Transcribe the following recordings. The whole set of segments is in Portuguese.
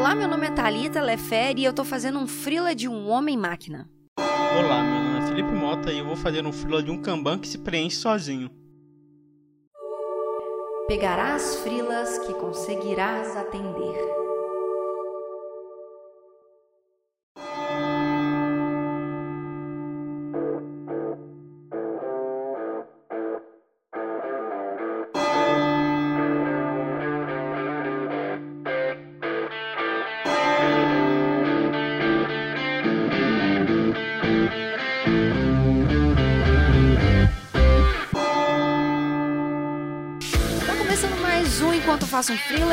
Olá, meu nome é Thalita Lefere e eu tô fazendo um frila de um homem-máquina. Olá, meu nome é Felipe Mota e eu vou fazer um frila de um Kanban que se preenche sozinho. Pegarás frilas que conseguirás atender.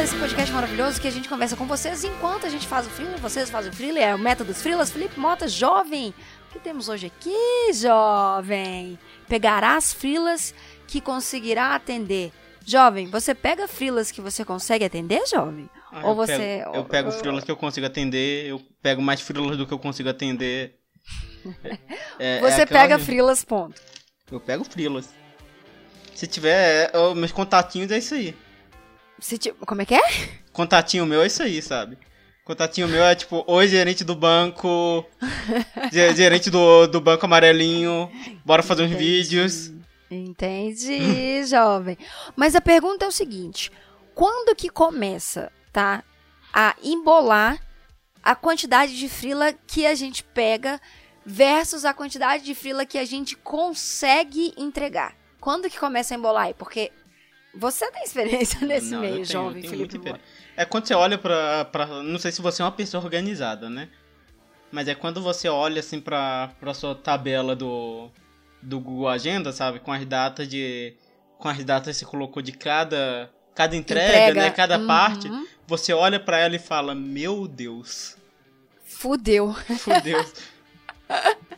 Esse podcast maravilhoso que a gente conversa com vocês enquanto a gente faz o freela, vocês fazem o freela, é o método dos freelas. Felipe Mota, jovem. O que temos hoje aqui, jovem? Pegará as freelas que conseguirá atender. Jovem, você pega freelas que você consegue atender, jovem? Ah, Ou eu você. Pego, eu pego freelas que eu consigo atender, eu pego mais freelas do que eu consigo atender. É, é você é pega freelas, ponto. Eu pego freelas. Se tiver, é, meus contatinhos é isso aí. Se, tipo, como é que é? Contatinho meu é isso aí, sabe? Contatinho meu é tipo, oi, gerente do banco, gerente do, do banco amarelinho, bora fazer uns vídeos. Entendi, jovem. Mas a pergunta é o seguinte: quando que começa, tá? A embolar a quantidade de frila que a gente pega versus a quantidade de frila que a gente consegue entregar. Quando que começa a embolar aí? Porque você tem experiência nesse não, meio, tenho, jovem Felipe É quando você olha pra, pra. Não sei se você é uma pessoa organizada, né? Mas é quando você olha assim pra, pra sua tabela do, do Google Agenda, sabe? Com as datas de. Com as datas que você colocou de cada. Cada entrega, entrega. né? Cada uhum. parte. Você olha para ela e fala, meu Deus. Fudeu. Fudeu.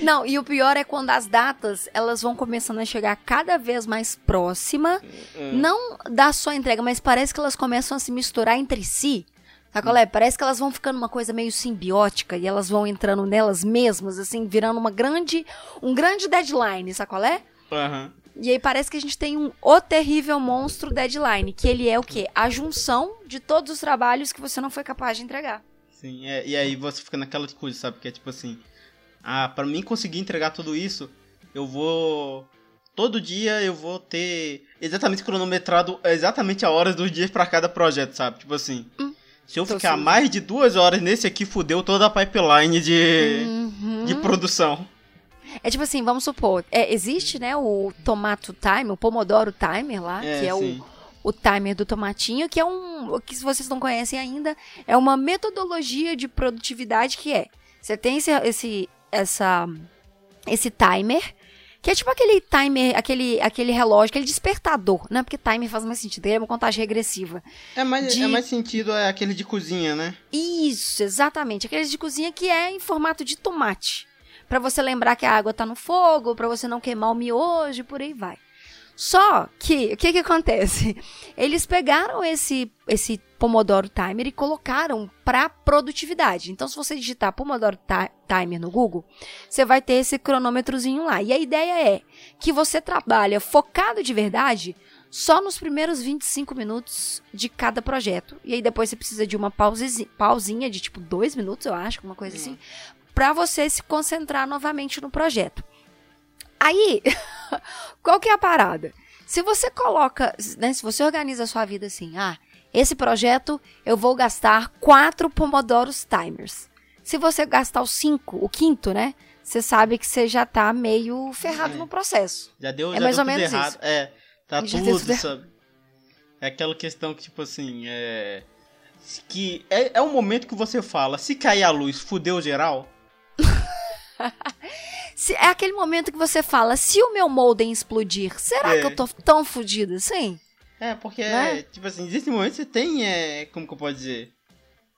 Não, e o pior é quando as datas elas vão começando a chegar cada vez mais próxima, hum. não da sua entrega, mas parece que elas começam a se misturar entre si. Sacolé? Hum. Parece que elas vão ficando uma coisa meio simbiótica e elas vão entrando nelas mesmas, assim, virando uma grande, um grande deadline, sacolé? Uhum. E aí parece que a gente tem um o terrível monstro deadline, que ele é o quê? A junção de todos os trabalhos que você não foi capaz de entregar. Sim, é, e aí você fica naquela coisa, sabe? Que é tipo assim, ah, para mim conseguir entregar tudo isso, eu vou todo dia eu vou ter exatamente cronometrado exatamente a horas dos dias para cada projeto, sabe? Tipo assim, hum, se eu ficar sim. mais de duas horas nesse aqui, fudeu toda a pipeline de, uhum. de produção. É tipo assim, vamos supor, é, existe, né, o Tomato Timer, o Pomodoro Timer lá, é, que é o, o timer do tomatinho, que é um, que se vocês não conhecem ainda, é uma metodologia de produtividade que é, você tem esse, esse essa esse timer, que é tipo aquele timer, aquele, aquele relógio, aquele despertador, né? Porque timer faz mais sentido, ele é uma contagem regressiva. É mais, de... é mais sentido é aquele de cozinha, né? Isso, exatamente. Aquele de cozinha que é em formato de tomate. para você lembrar que a água tá no fogo, para você não queimar o miojo, por aí vai. Só que, o que que acontece? Eles pegaram esse, esse Pomodoro Timer e colocaram para produtividade. Então, se você digitar Pomodoro Timer no Google, você vai ter esse cronômetrozinho lá. E a ideia é que você trabalha focado de verdade só nos primeiros 25 minutos de cada projeto. E aí depois você precisa de uma pausinha, pausinha de tipo dois minutos, eu acho, uma coisa assim, para você se concentrar novamente no projeto. Aí, qual que é a parada? Se você coloca, né, se você organiza a sua vida assim, ah, esse projeto eu vou gastar quatro Pomodoros Timers. Se você gastar os cinco, o quinto, né? Você sabe que você já tá meio ferrado é. no processo. Já deu, é já mais deu ou menos errado. Isso. É, tá tudo, tudo sabe? É aquela questão que, tipo assim, é. Que é, é um momento que você fala, se cair a luz, fudeu geral. Se, é aquele momento que você fala, se o meu modem explodir, será é. que eu tô tão fodida assim? É, porque, né? tipo assim, existe momentos que você tem, é, como que eu posso dizer?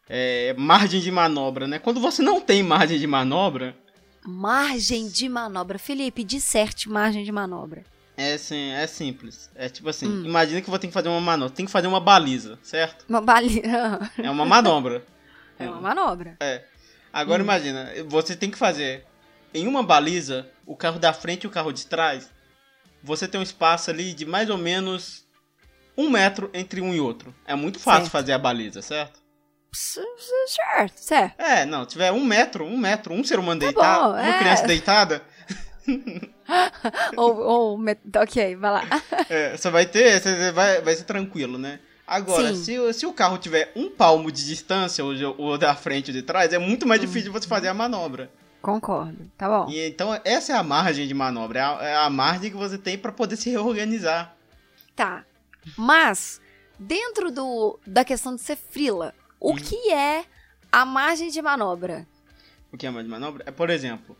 É, margem de manobra, né? Quando você não tem margem de manobra... Margem de manobra. Felipe, disserte margem de manobra. É, sim, é simples. É tipo assim, hum. imagina que você tem que fazer uma manobra. Tem que fazer uma baliza, certo? Uma baliza. é uma manobra. É uma manobra. É. Agora hum. imagina, você tem que fazer em uma baliza, o carro da frente e o carro de trás, você tem um espaço ali de mais ou menos um metro entre um e outro. É muito fácil certo. fazer a baliza, certo? Certo, certo. É, não, se tiver um metro, um metro, um ser humano Tá deitado, bom, uma é. criança deitada, ou, ou, ok, vai lá. é, você vai ter, você vai, vai ser tranquilo, né? Agora, Sim. se, o- se o carro tiver um palmo de distância, ou, ou da frente ou de trás, é muito Hum. mais difícil de você fazer a manobra. Concordo, tá bom. E, então, essa é a margem de manobra, é a, é a margem que você tem pra poder se reorganizar. Tá. Mas, dentro do, da questão de ser frila, o Hum. que é a margem de manobra? O que é mais de manobra? É, por exemplo,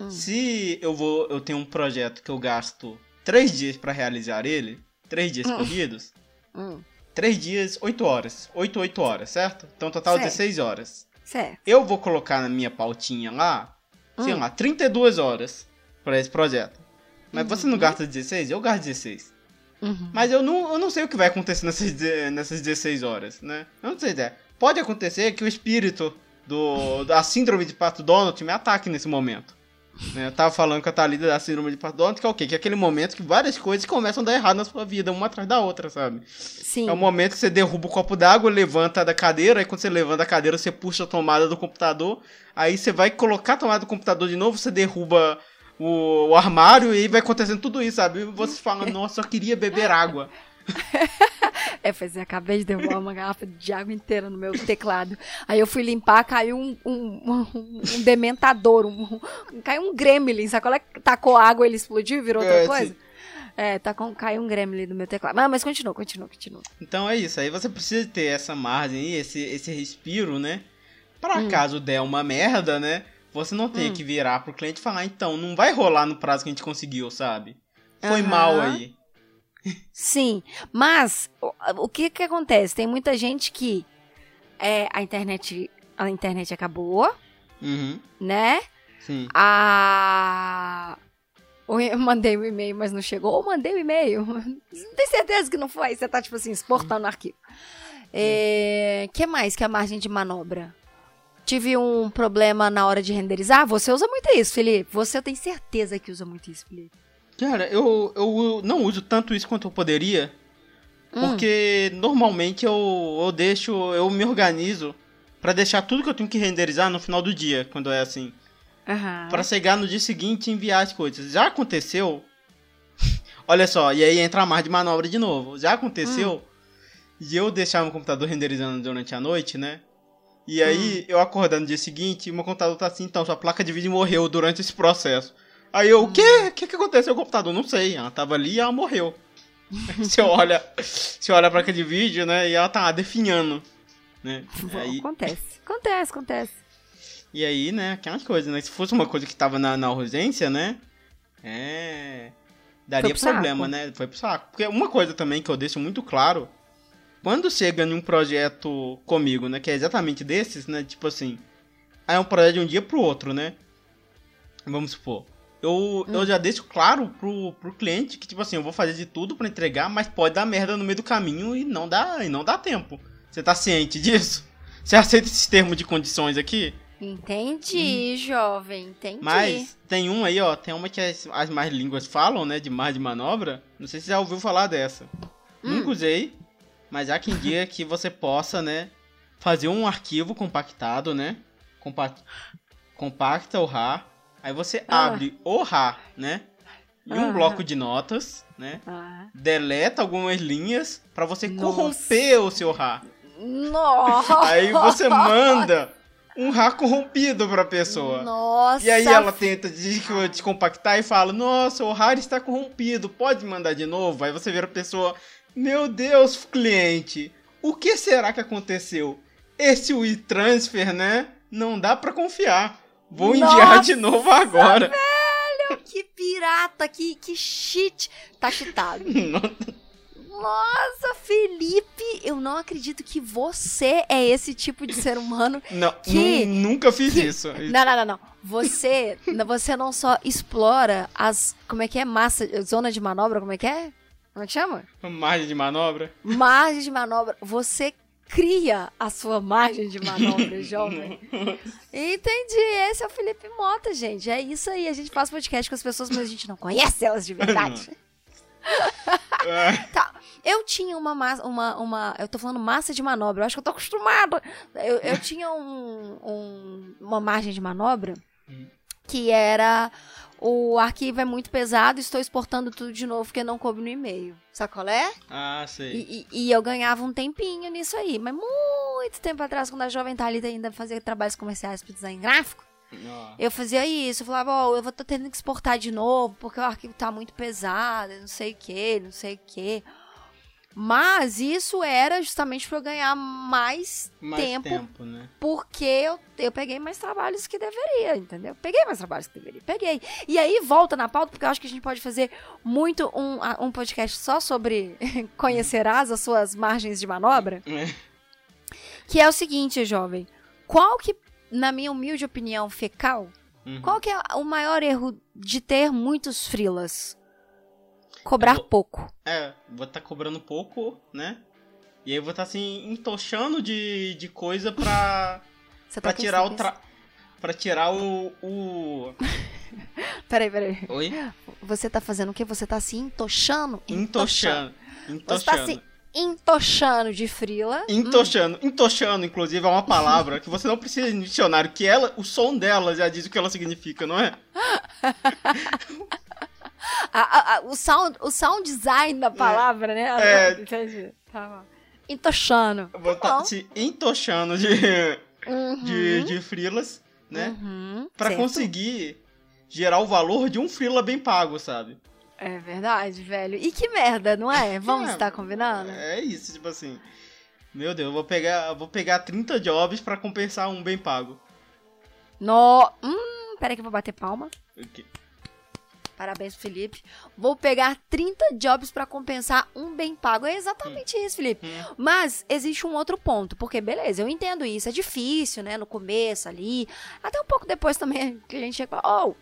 Hum. se eu vou, eu tenho um projeto que eu gasto três dias pra realizar ele, três dias Hum. corridos, Hum, três dias, oito horas, oito, oito horas, certo? Então, total Certo. 16 horas. certo. Eu vou colocar na minha pautinha lá, sei Hum. lá, 32 horas pra esse projeto. Mas você não Uhum. gasta 16? Eu gasto 16. Uhum. Mas eu não, eu não sei o que vai acontecer nessas, nessas 16 horas, né? Eu não sei ideia. Pode acontecer que o espírito do, da síndrome de Pato Donald me ataque nesse momento. Né? Eu tava falando com a Thalida da síndrome de Donald, que é o quê? Que é aquele momento que várias coisas começam a dar errado na sua vida, uma atrás da outra, sabe? Sim. É o momento que você derruba o copo d'água, levanta da cadeira, aí quando você levanta a cadeira, você puxa a tomada do computador, aí você vai colocar a tomada do computador de novo, você derruba o, o armário e aí vai acontecendo tudo isso, sabe? E você fala, nossa, eu queria beber água. É, pois é, acabei de derrubar uma garrafa de água inteira no meu teclado. Aí eu fui limpar, caiu um, um, um- um dementador, um, caiu um gremlin, sabe qual é? que Tacou água, ele explodiu e virou outra É, coisa? sim. É, tacou, caiu um gremlin no meu teclado. Mas, mas continua, continua, continua. Então é isso, aí você precisa ter essa margem aí, esse, esse respiro, né? Pra caso der uma merda, né? Você não tem Hum. que virar pro cliente e falar, então, não vai rolar no prazo que a gente conseguiu, sabe? Foi Aham. mal aí. Sim, mas o, o que que acontece? Tem muita gente que é, a internet a internet acabou, Uhum, né? sim. A eu mandei o e-mail, mas não chegou. Ou mandei o e-mail. Não tem certeza que não foi. Você tá, tipo assim, exportando o arquivo. É, que mais que a margem de manobra? Tive um problema na hora de renderizar. Você usa muito isso, Felipe. Você tem certeza que usa muito isso, Felipe. Cara, eu, eu não uso tanto isso quanto eu poderia, Hum. porque normalmente eu, eu deixo, eu me organizo pra deixar tudo que eu tenho que renderizar no final do dia, quando é assim. Aham. Pra chegar no dia seguinte e enviar as coisas. Já aconteceu. Olha só, e aí entra a margem de manobra de novo. Já aconteceu de eu deixar meu computador renderizando durante a noite, né? E aí eu acordar no dia seguinte e meu computador tá assim, então sua placa de vídeo morreu durante esse processo. Aí eu, o quê? O que, que aconteceu com o computador? Não sei. Ela tava ali e ela morreu. você olha, você olha a placa de vídeo, né? E ela tá definhando. Né? Aí, Acontece. Acontece, acontece. e aí, né, aquelas coisas, né? Se fosse uma coisa que tava na, na urgência, né? É. Daria pro problema, saco. né? Foi pro saco. Porque uma coisa também que eu deixo muito claro. Quando chega em um projeto comigo, né? Que é exatamente desses, né? Tipo assim. Aí é um projeto de um dia pro outro, né? Vamos supor. Eu, Hum. eu já deixo claro pro, pro cliente que, tipo assim, eu vou fazer de tudo pra entregar, mas pode dar merda no meio do caminho e não dá, e não dá tempo. Você tá ciente disso? Você aceita esses termos de condições aqui? Entendi, jovem. Entendi. Hum. Mas tem um aí, ó, tem uma que as, as mais línguas falam, né, de mais de manobra. Não sei se você já ouviu falar dessa. Hum. Nunca usei, mas há quem diga que você possa, né, fazer um arquivo compactado, né, compa compacta o RAR, aí você Ah. abre o RAR, né, em um Ah. bloco de notas, né, Ah. deleta algumas linhas pra você Nossa. corromper o seu RAR. Nossa! Aí você manda um RAR corrompido pra pessoa. Nossa! E aí ela tenta des- descompactar e fala: Nossa, o RAR está corrompido, pode mandar de novo? Aí você vira a pessoa: Meu Deus, cliente, o que será que aconteceu? Esse WeTransfer, né? Não dá pra confiar. Vou enviar de Nossa, novo agora. Que pirata, que, que shit. Tá cheatado. Nossa, Felipe, eu não acredito que você é esse tipo de ser humano. Não, Que- nu- nunca fiz isso. Não, não, não, não. Você, você não só explora as. Como é que é? Massa. Zona de manobra, como é que é? Como é que chama? Margem de manobra? Margem de manobra. Você cria a sua margem de manobra, jovem. Entendi. Esse é o Felipe Mota, gente. É isso aí. A gente faz podcast com as pessoas, mas a gente não conhece elas de verdade. É, Tá. Eu tinha uma massa, uma, uma. Eu tô falando massa de manobra, eu acho que eu tô acostumada. Eu, eu tinha um, um- uma margem de manobra Hum. que era. O arquivo é muito pesado, estou exportando tudo de novo porque não coube no e-mail. Sacolé? Ah, sei. E, e- e eu ganhava um tempinho nisso aí. Mas muito tempo atrás, quando a Jovem Thalita ainda fazia trabalhos comerciais para design gráfico, Ó, eu fazia isso. Eu falava, ó, eu vou tô tendo que exportar de novo porque o arquivo tá muito pesado, não sei o que, não sei o que. Mas isso era justamente para eu ganhar mais, mais tempo, tempo, né? porque eu, eu peguei mais trabalhos que deveria, entendeu? Peguei mais trabalhos que deveria, peguei. E aí volta na pauta, porque eu acho que a gente pode fazer muito um, um podcast só sobre conhecerás as suas margens de manobra. É. Que é o seguinte, jovem. Qual que, na minha humilde opinião fecal, Uhum. qual que é o maior erro de ter muitos frilas? Cobrar vou- pouco. É, vou estar cobrando pouco, né? E aí eu vou estar assim, entochando de, de coisa pra, Você pra tá com tirar o tra... Pra tirar o. o... Peraí, peraí. Oi? Você tá fazendo o quê? Você tá se entochando? Entochando. Você tá Entochando. se entochando de frila. Entochando. Entochando, inclusive, é uma palavra que você não precisa de dicionário, que ela, o som dela já diz o que ela significa, não é? A- a- o, sound, o sound design da palavra, né? É. Entendi. Tá bom. Entochando. Vou Tá estar se entochando de, Uhum. de, de frilas, né? Uhum. Pra certo. conseguir gerar o valor de um frila bem pago, sabe? É verdade, velho. E que merda, não é? Vamos É, estar combinando? É isso, tipo assim. Meu Deus, eu vou pegar, vou pegar 30 jobs pra compensar um bem pago. No... Hum, peraí que eu vou bater palma. Ok. Parabéns, Felipe. Vou pegar 30 jobs pra compensar um bem pago. É exatamente isso, Felipe. Hum. Mas existe um outro ponto, porque beleza, eu entendo isso, é difícil, né, no começo ali, até um pouco depois também que a gente chega, oh,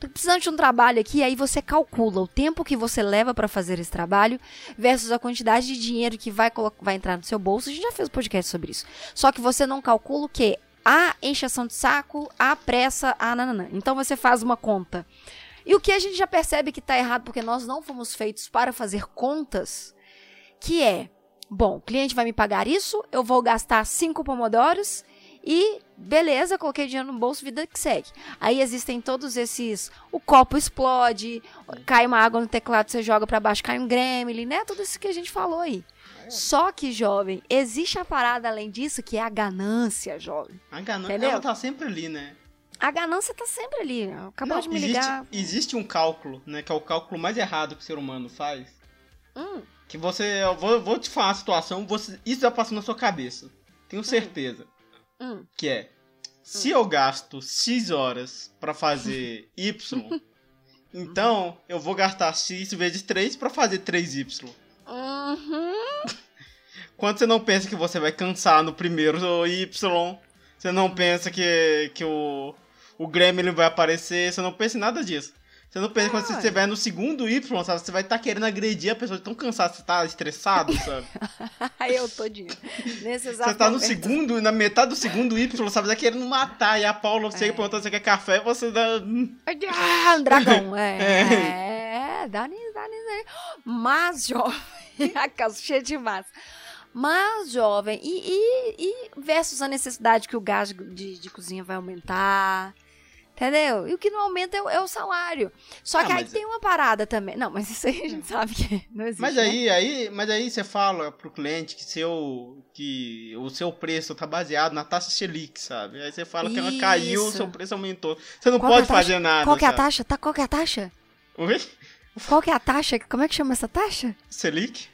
tô precisando de um trabalho aqui, aí você calcula o tempo que você leva pra fazer esse trabalho versus a quantidade de dinheiro que vai, vai entrar no seu bolso. A gente já fez um podcast sobre isso. Só que você não calcula o quê? A encheção de saco, a pressa, a nananã. Então você faz uma conta. E o que a gente já percebe que tá errado, porque nós não fomos feitos para fazer contas, que é, bom, o cliente vai me pagar isso, eu vou gastar cinco pomodoros e beleza, coloquei dinheiro no bolso, vida que segue. Aí existem todos esses, o copo explode, cai uma água no teclado, você joga pra baixo, cai um gremlin, né? Tudo isso que a gente falou aí. Só que, jovem, existe a parada além disso, que é a ganância, jovem. A ganância, ela tá sempre ali, né? A ganância tá sempre ali. Acabou Não, de me existe, ligar. existe um cálculo, né? Que é o cálculo mais errado que o ser humano faz. Hum, Que você. Eu vou, vou te falar a situação, você, isso já passou na sua cabeça. Tenho certeza. hum. Que é. Se eu gasto X horas pra fazer Y, então eu vou gastar X vezes 3 pra fazer 3Y. Uhum. Quando você não pensa que você vai cansar no primeiro Y, você não pensa que, que o, o Gremlin vai aparecer, você não pensa em nada disso. Você não pensa que quando você Ah. estiver no segundo Y, sabe? Você vai estar querendo agredir a pessoa de tão cansado, você tá estressado, sabe? Aí eu todinho. Nesse exato Você tá no momento. segundo, na metade do segundo Y, sabe? Você tá querendo matar. E a Paula chega É. perguntando se quer café, você dá. Ah, um dragão. É, é dá nisso, dá nisso aí. Mas, jovem, a casa cheia de massa. Mas, jovem, e, e, e versus a necessidade que o gás de, de cozinha vai aumentar. Entendeu? E o que não aumenta é, o- é o salário. Só Ah, que aí tem uma parada também. Não, mas isso aí a gente sabe que não existe. Mas né? aí, aí, mas aí você fala pro cliente que seu que o seu preço tá baseado na taxa Selic, sabe? Aí você fala que ela caiu, o Isso. seu preço aumentou. Você não Qual é pode fazer nada. Qual que é a taxa? Tá, qual que é a taxa? Oi? Qual que é a taxa? Como é que chama essa taxa? Selic?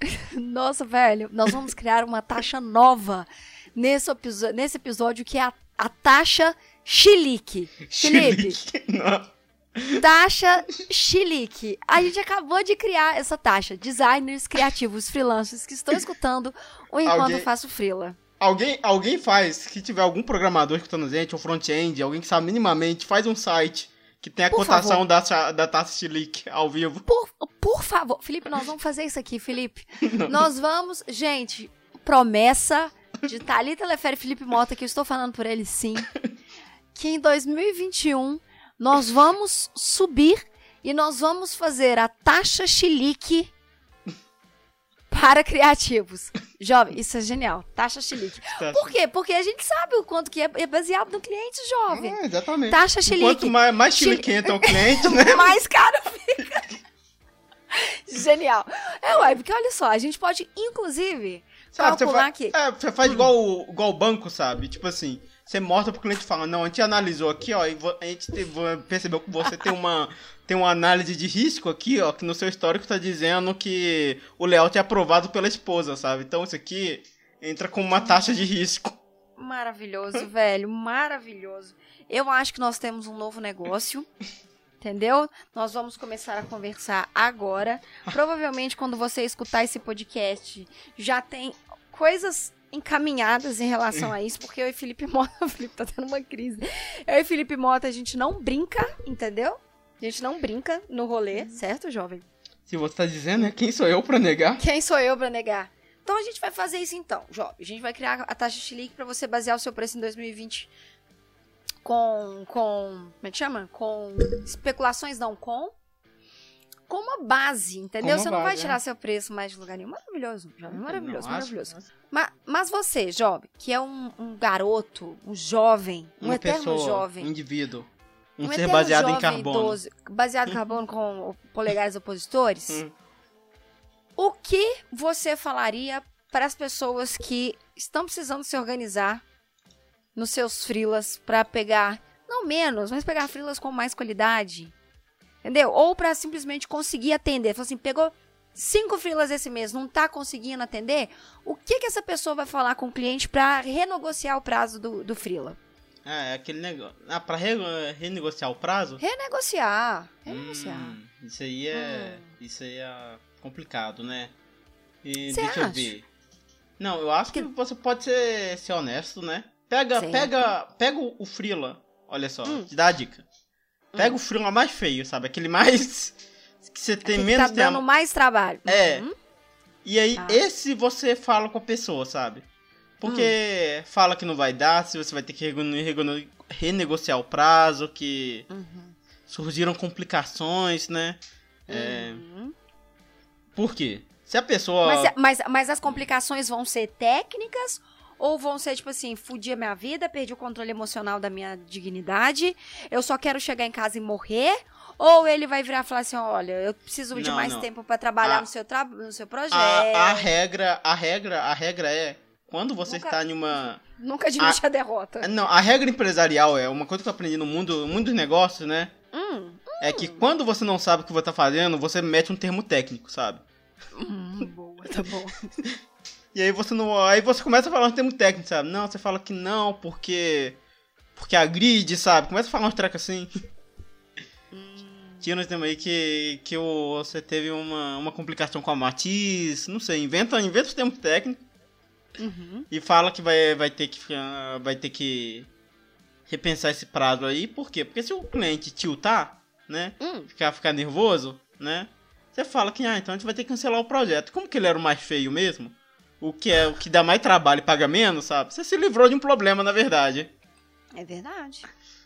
Nossa, velho, nós vamos criar uma taxa nova nesse, nesse episódio que é a, a taxa chilique. Felipe. Não. taxa chilique. A gente acabou de criar essa taxa. Designers criativos, freelancers que estão escutando o Enquanto Alguém- Faço Freela. Alguém, alguém faz, que tiver algum programador escutando a gente, ou front-end, alguém que sabe minimamente, faz um site que tem a Por cotação da, da taxa Selic ao vivo. Por, por favor, Felipe, nós vamos fazer isso aqui, Felipe. Nós vamos, gente, promessa de Thalita Lefere e Felipe Mota, que eu estou falando por ele sim, que em 2021 nós vamos subir e nós vamos fazer a taxa chilique para criativos. Jovem, isso é genial. Taxa chilique. Por quê? Porque a gente sabe o quanto que é é baseado no cliente jovem. É, exatamente. Taxa chilique. Quanto mais, mais Chili- chiliquento é o cliente, né? mais caro fica. Genial. É, ué, porque olha só, a gente pode, inclusive, Sabe, você, calcular fa aqui. é, você faz igual, o- igual o banco, sabe? Tipo assim, você mostra pro cliente e fala, não, a gente analisou aqui, ó, e a gente percebeu que você tem uma, tem uma análise de risco aqui, ó, que no seu histórico tá dizendo que o layout é aprovado pela esposa, sabe? Então isso aqui entra com uma taxa de risco. Maravilhoso, velho, maravilhoso. Eu acho que nós temos um novo negócio. Entendeu? Nós vamos começar a conversar agora. Provavelmente, quando você escutar esse podcast, já tem coisas encaminhadas em relação a isso, porque eu e Felipe Mota, o Felipe tá tendo uma crise. Eu e Felipe Mota, a gente não brinca, entendeu? A gente não brinca no rolê, certo, jovem? Se você tá dizendo, né? Quem sou eu pra negar? Quem sou eu pra negar? Então a gente vai fazer isso então, jovem. A gente vai criar a taxa Chilique pra você basear o seu preço em 2020 com com, como é que chama? Com especulações não, com com uma base, entendeu? Uma você não vai base, tirar é. seu preço mais de lugar nenhum. Maravilhoso, jovem, maravilhoso, Não, maravilhoso. acho- Ma- Mas, você, jovem, que é um, um garoto, um jovem, um Uma eterno pessoa, jovem, um indivíduo. Um, ser eterno baseado em carbono. idoso, baseado em carbono com polegares opositores, Hum. o que você falaria para as pessoas que estão precisando se organizar nos seus frilas para pegar, não menos, mas pegar frilas com mais qualidade? Entendeu? Ou para simplesmente conseguir atender. Assim, pegou cinco frilas esse mês, não tá conseguindo atender? O que que essa pessoa vai falar com o cliente para renegociar o prazo do, do frila? É, é aquele negócio. Ah, pra re- renegociar o prazo? Renegociar. Renegociar. Hum, isso aí é. Isso aí é complicado, né? E Cê deixa eu acha? ver. Não, eu acho que você pode ser, ser honesto, né? Pega, Certo. pega, pega o, o Freela. Olha só, Hum. te dá a dica. Pega o Freela mais feio, sabe? Aquele mais. Que você tem Que menos tá dando tempo. mais trabalho. É. Uhum. E aí, Tá. esse você fala com a pessoa, sabe? Porque Hum. fala que não vai dar, se você vai ter que renegociar o prazo, que Uhum. surgiram complicações, né? É, Uhum. Por quê? Se a pessoa. Mas, mas, mas as complicações vão ser técnicas ou vão ser, tipo assim, fudi a minha vida, perdi o controle emocional da minha dignidade, eu só quero chegar em casa e morrer? Ou ele vai virar e falar assim, olha, eu preciso de Não, mais não. tempo pra trabalhar A- no, seu tra no seu projeto. a, a regra, a regra, a regra é quando você Nunca- está em uma. Nunca admite a, derrota. Não, a regra empresarial é uma coisa que eu aprendi no mundo, mundo dos negócios, né? Hum, É que quando você não sabe o que você tá fazendo, você mete um termo técnico, sabe? hum, boa, tá bom. E aí você não. Aí você começa a falar um termo técnico, sabe? Não, você fala que não, porque. Porque a grid, sabe? Começa a falar uns trecos assim. Tinha uns termos aí que, que o- você teve uma, uma complicação com a Matiz, não sei, inventa, inventa os termos técnicos Uhum. e fala que vai, vai ter que vai ter que repensar esse prazo aí, por quê? Porque se o cliente tiltar, né? Hum, Ficar, ficar nervoso, né? Você fala que, ah, então a gente vai ter que cancelar o projeto. Como que ele era o mais feio mesmo? O que é o que dá mais trabalho e paga menos, sabe? Você se livrou de um problema, na verdade. é verdade.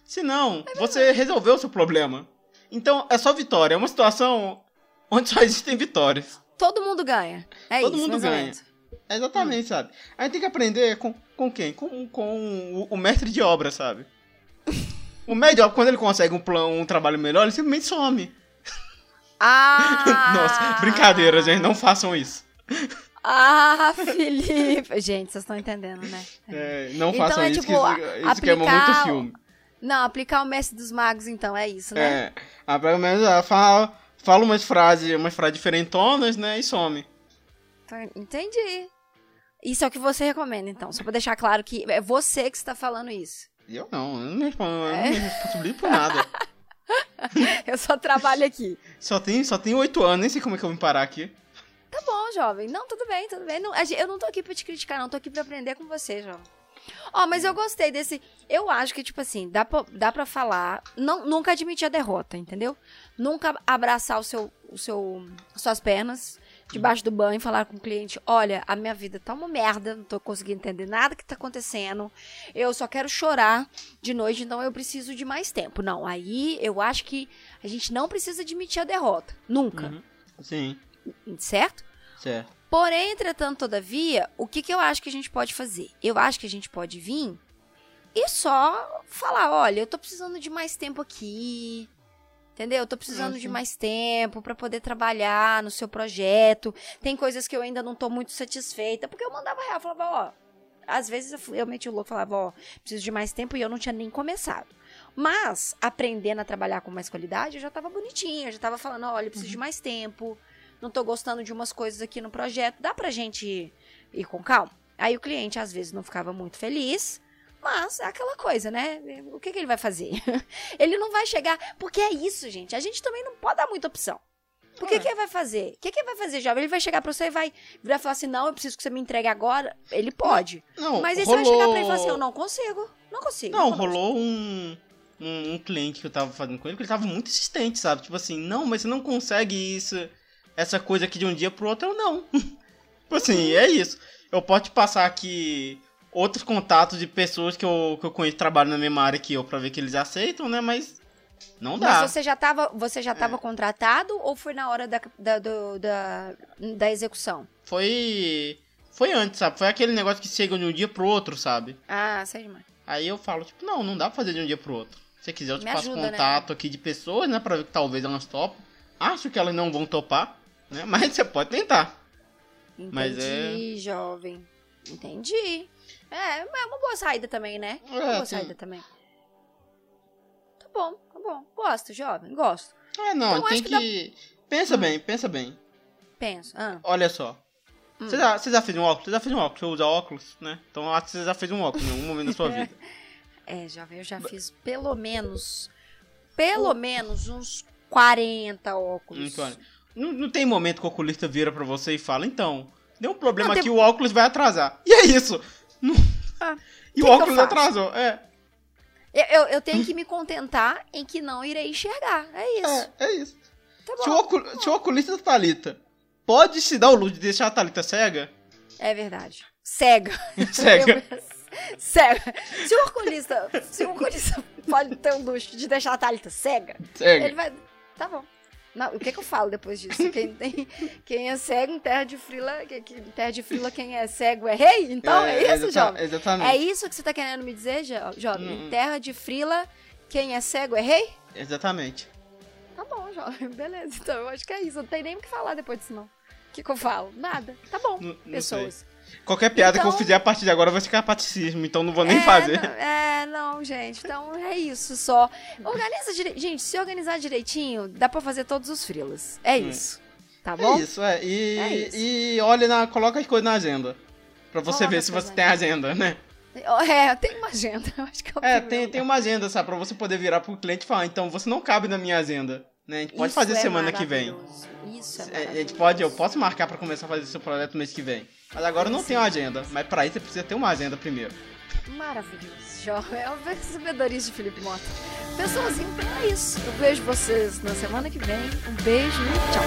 Se não, você resolveu o seu problema. Então é só vitória. É uma situação onde só existem vitórias. Todo mundo ganha. É Todo isso, mundo mais ou ganha. É exatamente, sabe? A gente tem que aprender com, com quem? Com, com o, o mestre de obra, sabe? O mestre de obra, quando ele consegue um, plano, um trabalho melhor, ele simplesmente some. Ah! Nossa, brincadeira, gente. Não façam isso. Ah, Felipe! Gente, vocês estão entendendo, né? É, não Então façam é isso, tipo, que isso, isso queima aplicar muito o- filme. Não, aplicar o mestre dos magos, então, é isso, né? É. Ah, pelo menos ela fala, fala umas frases, umas frases diferentonas, né? E some. Tá, Entendi. Isso é o que você recomenda, então. Só pra deixar claro que é você que está falando isso. Eu não, eu não me, respondo, eu É. não me responsabilizo por nada. Eu só trabalho aqui. Só tem, só oito anos, nem sei como é que eu vim parar aqui. Bom, jovem. Não, tudo bem, tudo bem. Não, eu não tô aqui pra te criticar, não. Tô aqui pra aprender com você, jovem. Ó, mas eu gostei desse. Eu acho que, tipo assim, dá pra, dá pra falar. Não, nunca admitir a derrota, entendeu? Nunca abraçar o seu, o seu, suas pernas debaixo do banho e falar com o cliente: olha, a minha vida tá uma merda, não tô conseguindo entender nada que tá acontecendo. Eu só quero chorar de noite, então eu preciso de mais tempo. Não, aí eu acho que a gente não precisa admitir a derrota. Nunca. Sim, Certo? Certo. Porém, entretanto, todavia, o que, que eu acho que a gente pode fazer? Eu acho que a gente pode vir e só falar: olha, eu tô precisando de mais tempo aqui. Entendeu? Eu tô precisando de sim. mais tempo para poder trabalhar no seu projeto. Tem coisas que eu ainda não tô muito satisfeita. Porque eu mandava real, falava, ó. Às vezes eu, eu meti o louco falava, ó, preciso de mais tempo e eu não tinha nem começado. Mas, aprendendo a trabalhar com mais qualidade, eu já tava bonitinha, eu já tava falando, olha, eu preciso de mais tempo, não tô gostando de umas coisas aqui no projeto, dá pra gente ir, ir com calma? Aí o cliente às vezes não ficava muito feliz, mas é aquela coisa, né? O que, que ele vai fazer? ele não vai chegar. Porque é isso, gente. A gente também não pode dar muita opção. Por que, É. que ele vai fazer? O que, que ele vai fazer, jovem? Ele vai chegar pra você e vai virar e falar assim: não, eu preciso que você me entregue agora. Ele pode. Não, Mas aí rolou... você vai chegar pra ele e falar assim: eu não consigo. Não consigo. Não, consigo. rolou um, um, um cliente que eu tava fazendo com ele, que ele tava muito insistente, sabe? Tipo assim, não, mas você não consegue isso, essa coisa aqui de um dia pro outro, eu não. tipo assim, é isso. Eu posso te passar aqui outros contatos de pessoas que eu, que eu conheço que trabalham na mesma área que eu pra ver que eles aceitam, né? Mas não dá. Mas você já tava, você já É. tava contratado ou foi na hora da, da, do- da, da execução? Foi. Foi antes, sabe? Foi aquele negócio que chega de um dia pro outro, sabe? Ah, sei demais. Aí eu falo, tipo, não, não dá pra fazer de um dia pro outro. Se você quiser, eu te Me passo ajuda, né? contato aqui de pessoas, né? Pra ver que talvez elas topem. Acho que elas não vão topar, né? Mas você pode tentar. Entendi, Mas é- jovem. Entendi. É, é uma boa saída também, né? É uma É, boa tem- saída também. Tá bom, tá bom. Gosto, jovem, gosto. É, não, Então, tem que. que Pensa bem, pensa bem. Penso. Ah, Olha só. Hum. Você, já, você já fez um óculos? Você já fez um óculos? Você usa óculos, né? Então eu acho que você já fez um óculos em algum momento da sua vida. é, jovem, eu já fiz pelo menos. Pelo menos uns 40 óculos. Olha. Não, não tem momento que o oculista vira pra você e fala, então, deu um problema Não, tem- aqui, o óculos vai atrasar. E é isso. Ah, e o óculos atrasou, é. Eu, eu, eu tenho que me contentar em que não irei enxergar. É isso. É, é isso. Tá Se o, bom. ocul- se o oculista da Thalita pode se dar o luxo de deixar a Thalita cega, É verdade. Cega. cega. cega. Se o oculista, se o oculista pode ter o luxo de deixar a Thalita cega, cega. ele vai. Tá bom. Não, o que, que eu falo depois disso? Quem, tem, quem é cego em terra de frila, que, que, em terra de frila, quem é cego é rei? Então é, isso, exata- jovem? Exatamente. É isso que você tá querendo me dizer, jo- jovem? Hum. Em terra de frila, quem é cego é rei? Exatamente. Tá bom, jovem. Beleza. Então eu acho que é isso. Não tem nem o que falar depois disso, não. O que, que eu falo? Nada. Tá bom, Não- não pessoas. Qualquer piada que eu Então- fizer a partir de agora vai ficar paticismo, então não vou nem é, fazer. Não, é, não, gente. Então é isso só. Organiza direitinho. Gente, se organizar direitinho, dá pra fazer todos os frilas. É isso. Tá bom? É isso, é. E, É isso. e olha na. Coloca as coisas na agenda. Pra você Coloca ver se você tem agenda, né? É, tem uma agenda. Acho que É, tenho tem, tem uma agenda, sabe? Pra você poder virar pro cliente e falar, então você não cabe na minha agenda. Né? A gente pode Isso fazer é semana que vem. Isso é, É, a gente pode, eu posso marcar pra começar a fazer seu projeto mês que vem. Mas agora eu não tenho agenda. Mas pra isso você precisa ter uma agenda primeiro. Maravilhoso, jovem. É o vencedorista de Felipe Mota. Pessoas, então é isso. Eu vejo vocês na semana que vem. Um beijo e tchau.